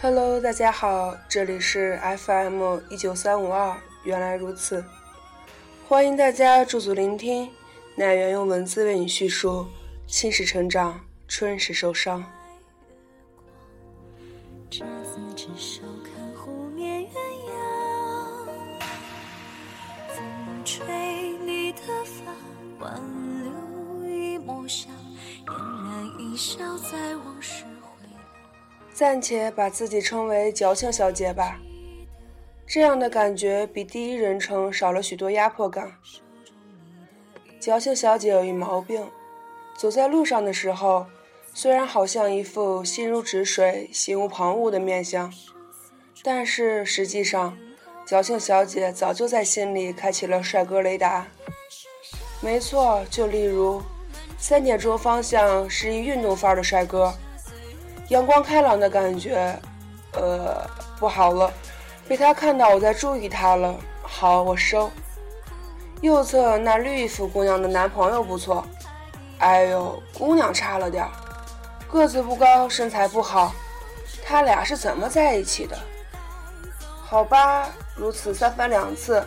Hello，大家好，这里是 FM 一九三五二，原来如此，欢迎大家驻足聆听，奶源用文字为你叙述青史成长，春时受伤。暂且把自己称为矫情小姐吧，这样的感觉比第一人称少了许多压迫感。矫情小姐有一毛病，走在路上的时候，虽然好像一副心如止水、心无旁骛的面相，但是实际上，矫情小姐早就在心里开启了帅哥雷达。没错，就例如。三点钟方向是一运动范儿的帅哥，阳光开朗的感觉，呃，不好了，被他看到我在注意他了。好，我收。右侧那绿衣服姑娘的男朋友不错，哎呦，姑娘差了点儿，个子不高，身材不好，他俩是怎么在一起的？好吧，如此三番两次，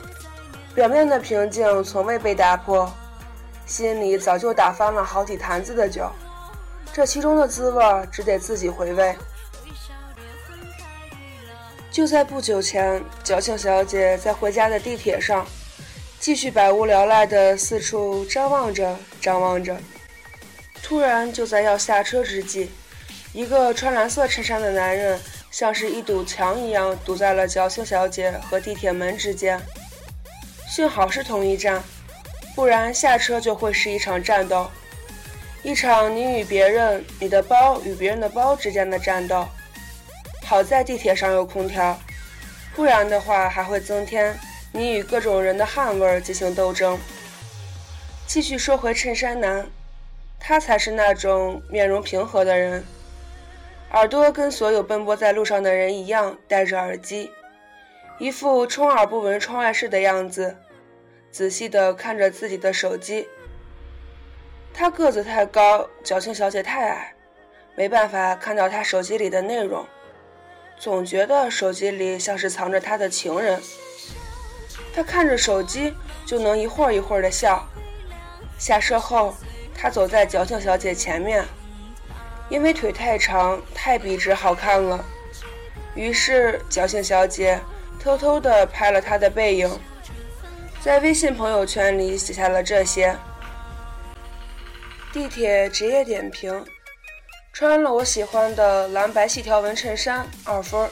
表面的平静从未被打破。心里早就打翻了好几坛子的酒，这其中的滋味只得自己回味。就在不久前，矫情小姐在回家的地铁上，继续百无聊赖地四处张望着，张望着。突然，就在要下车之际，一个穿蓝色衬衫的男人像是一堵墙一样堵在了矫情小姐和地铁门之间。幸好是同一站。不然下车就会是一场战斗，一场你与别人、你的包与别人的包之间的战斗。好在地铁上有空调，不然的话还会增添你与各种人的汗味进行斗争。继续说回衬衫男，他才是那种面容平和的人，耳朵跟所有奔波在路上的人一样戴着耳机，一副充耳不闻窗外事的样子。仔细地看着自己的手机，他个子太高，矫情小姐太矮，没办法看到他手机里的内容，总觉得手机里像是藏着他的情人。他看着手机就能一会儿一会儿的笑。下车后，他走在矫情小姐前面，因为腿太长，太笔直好看了，于是矫情小姐偷偷的拍了他的背影。在微信朋友圈里写下了这些。地铁职业点评：穿了我喜欢的蓝白细条纹衬衫，二分；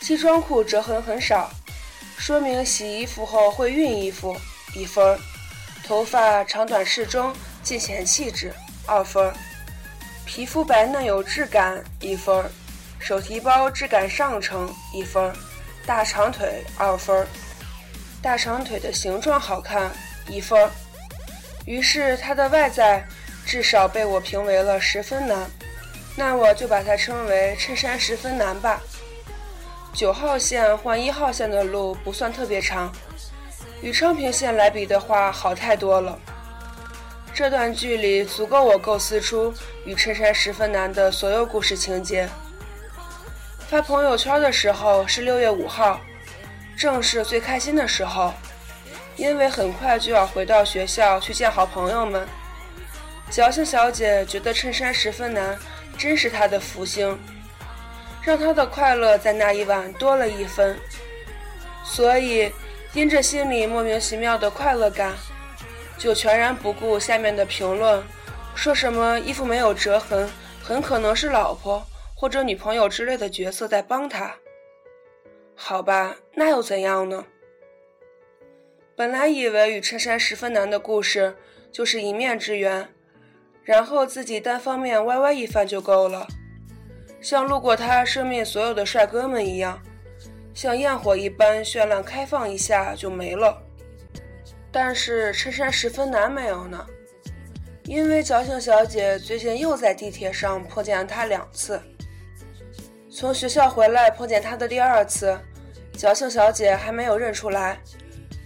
西装裤折痕很少，说明洗衣服后会熨衣服，一分；头发长短适中，尽显气质，二分；皮肤白嫩有质感，一分；手提包质感上乘，一分；大长腿，二分。大长腿的形状好看，一分。于是他的外在至少被我评为了十分难，那我就把它称为衬衫十分难吧。九号线换一号线的路不算特别长，与昌平线来比的话好太多了。这段距离足够我构思出与衬衫十分难的所有故事情节。发朋友圈的时候是六月五号。正是最开心的时候，因为很快就要回到学校去见好朋友们。矫情小姐觉得衬衫十分难，真是她的福星，让她的快乐在那一晚多了一分。所以，因着心里莫名其妙的快乐感，就全然不顾下面的评论，说什么衣服没有折痕，很可能是老婆或者女朋友之类的角色在帮她。好吧，那又怎样呢？本来以为与衬衫十分难的故事就是一面之缘，然后自己单方面歪歪一番就够了，像路过他生命所有的帅哥们一样，像焰火一般绚烂开放一下就没了。但是衬衫十分难没有呢，因为矫情小姐最近又在地铁上碰见他两次。从学校回来碰见他的第二次，矫情小姐还没有认出来，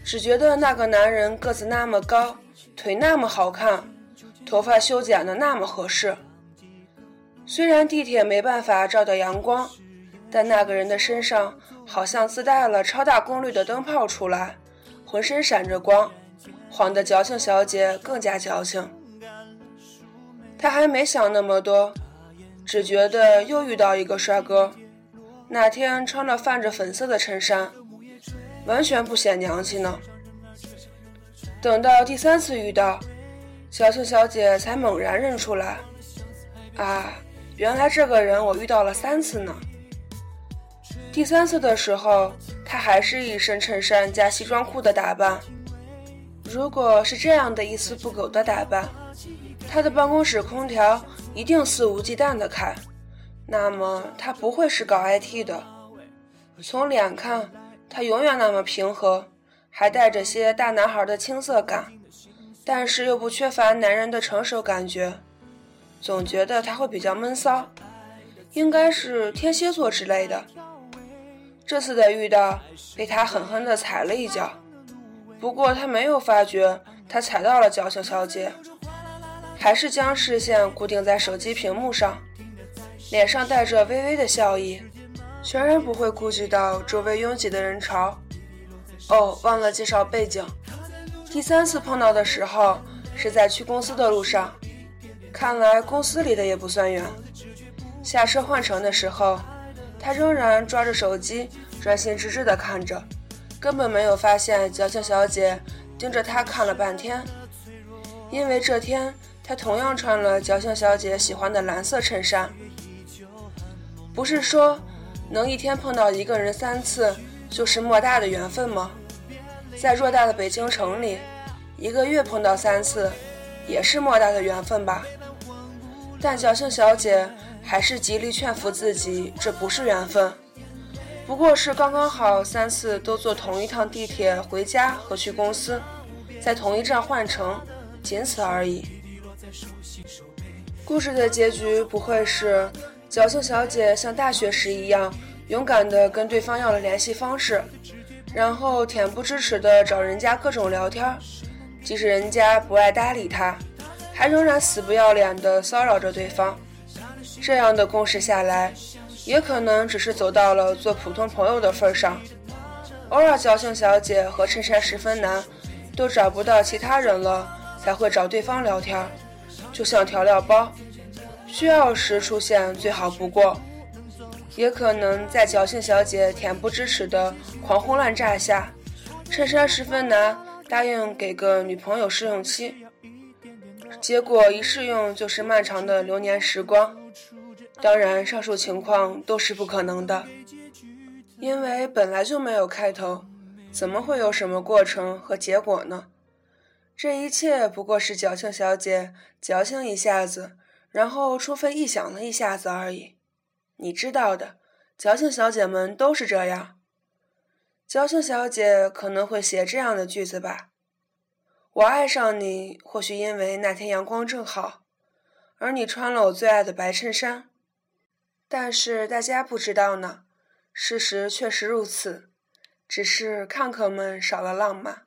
只觉得那个男人个子那么高，腿那么好看，头发修剪的那么合适。虽然地铁没办法照到阳光，但那个人的身上好像自带了超大功率的灯泡出来，浑身闪着光，晃得矫情小姐更加矫情。她还没想那么多，只觉得又遇到一个帅哥。那天穿了泛着粉色的衬衫，完全不显娘气呢。等到第三次遇到，小青小姐才猛然认出来，啊，原来这个人我遇到了三次呢。第三次的时候，她还是一身衬衫加西装裤的打扮。如果是这样的一丝不苟的打扮，她的办公室空调一定肆无忌惮地开。那么他不会是搞 IT 的。从脸看，他永远那么平和，还带着些大男孩的青涩感，但是又不缺乏男人的成熟感觉。总觉得他会比较闷骚，应该是天蝎座之类的。这次的遇到被他狠狠地踩了一脚，不过他没有发觉他踩到了矫情小姐，还是将视线固定在手机屏幕上。脸上带着微微的笑意，全然不会顾及到周围拥挤的人潮。哦，忘了介绍背景。第三次碰到的时候是在去公司的路上，看来公司离得也不算远。下车换乘的时候，他仍然抓着手机，专心致志地看着，根本没有发现矫情小姐盯着他看了半天。因为这天他同样穿了矫情小姐喜欢的蓝色衬衫。不是说能一天碰到一个人三次就是莫大的缘分吗？在偌大的北京城里，一个月碰到三次也是莫大的缘分吧？但侥幸小姐还是极力劝服自己，这不是缘分，不过是刚刚好三次都坐同一趟地铁回家和去公司，在同一站换乘，仅此而已。故事的结局不会是？侥幸小姐像大学时一样勇敢地跟对方要了联系方式，然后恬不知耻地找人家各种聊天，即使人家不爱搭理他，还仍然死不要脸地骚扰着对方。这样的共事下来，也可能只是走到了做普通朋友的份上。偶尔矫情小姐和衬衫十分男都找不到其他人了，才会找对方聊天，就像调料包。需要时出现最好不过，也可能在侥幸小姐恬不知耻的狂轰滥炸下，衬衫十分难答应给个女朋友试用期，结果一试用就是漫长的流年时光。当然，上述情况都是不可能的，因为本来就没有开头，怎么会有什么过程和结果呢？这一切不过是侥幸小姐矫情一下子。然后充分臆想了一下子而已，你知道的，矫情小姐们都是这样。矫情小姐可能会写这样的句子吧：我爱上你，或许因为那天阳光正好，而你穿了我最爱的白衬衫。但是大家不知道呢，事实确实如此，只是看客们少了浪漫。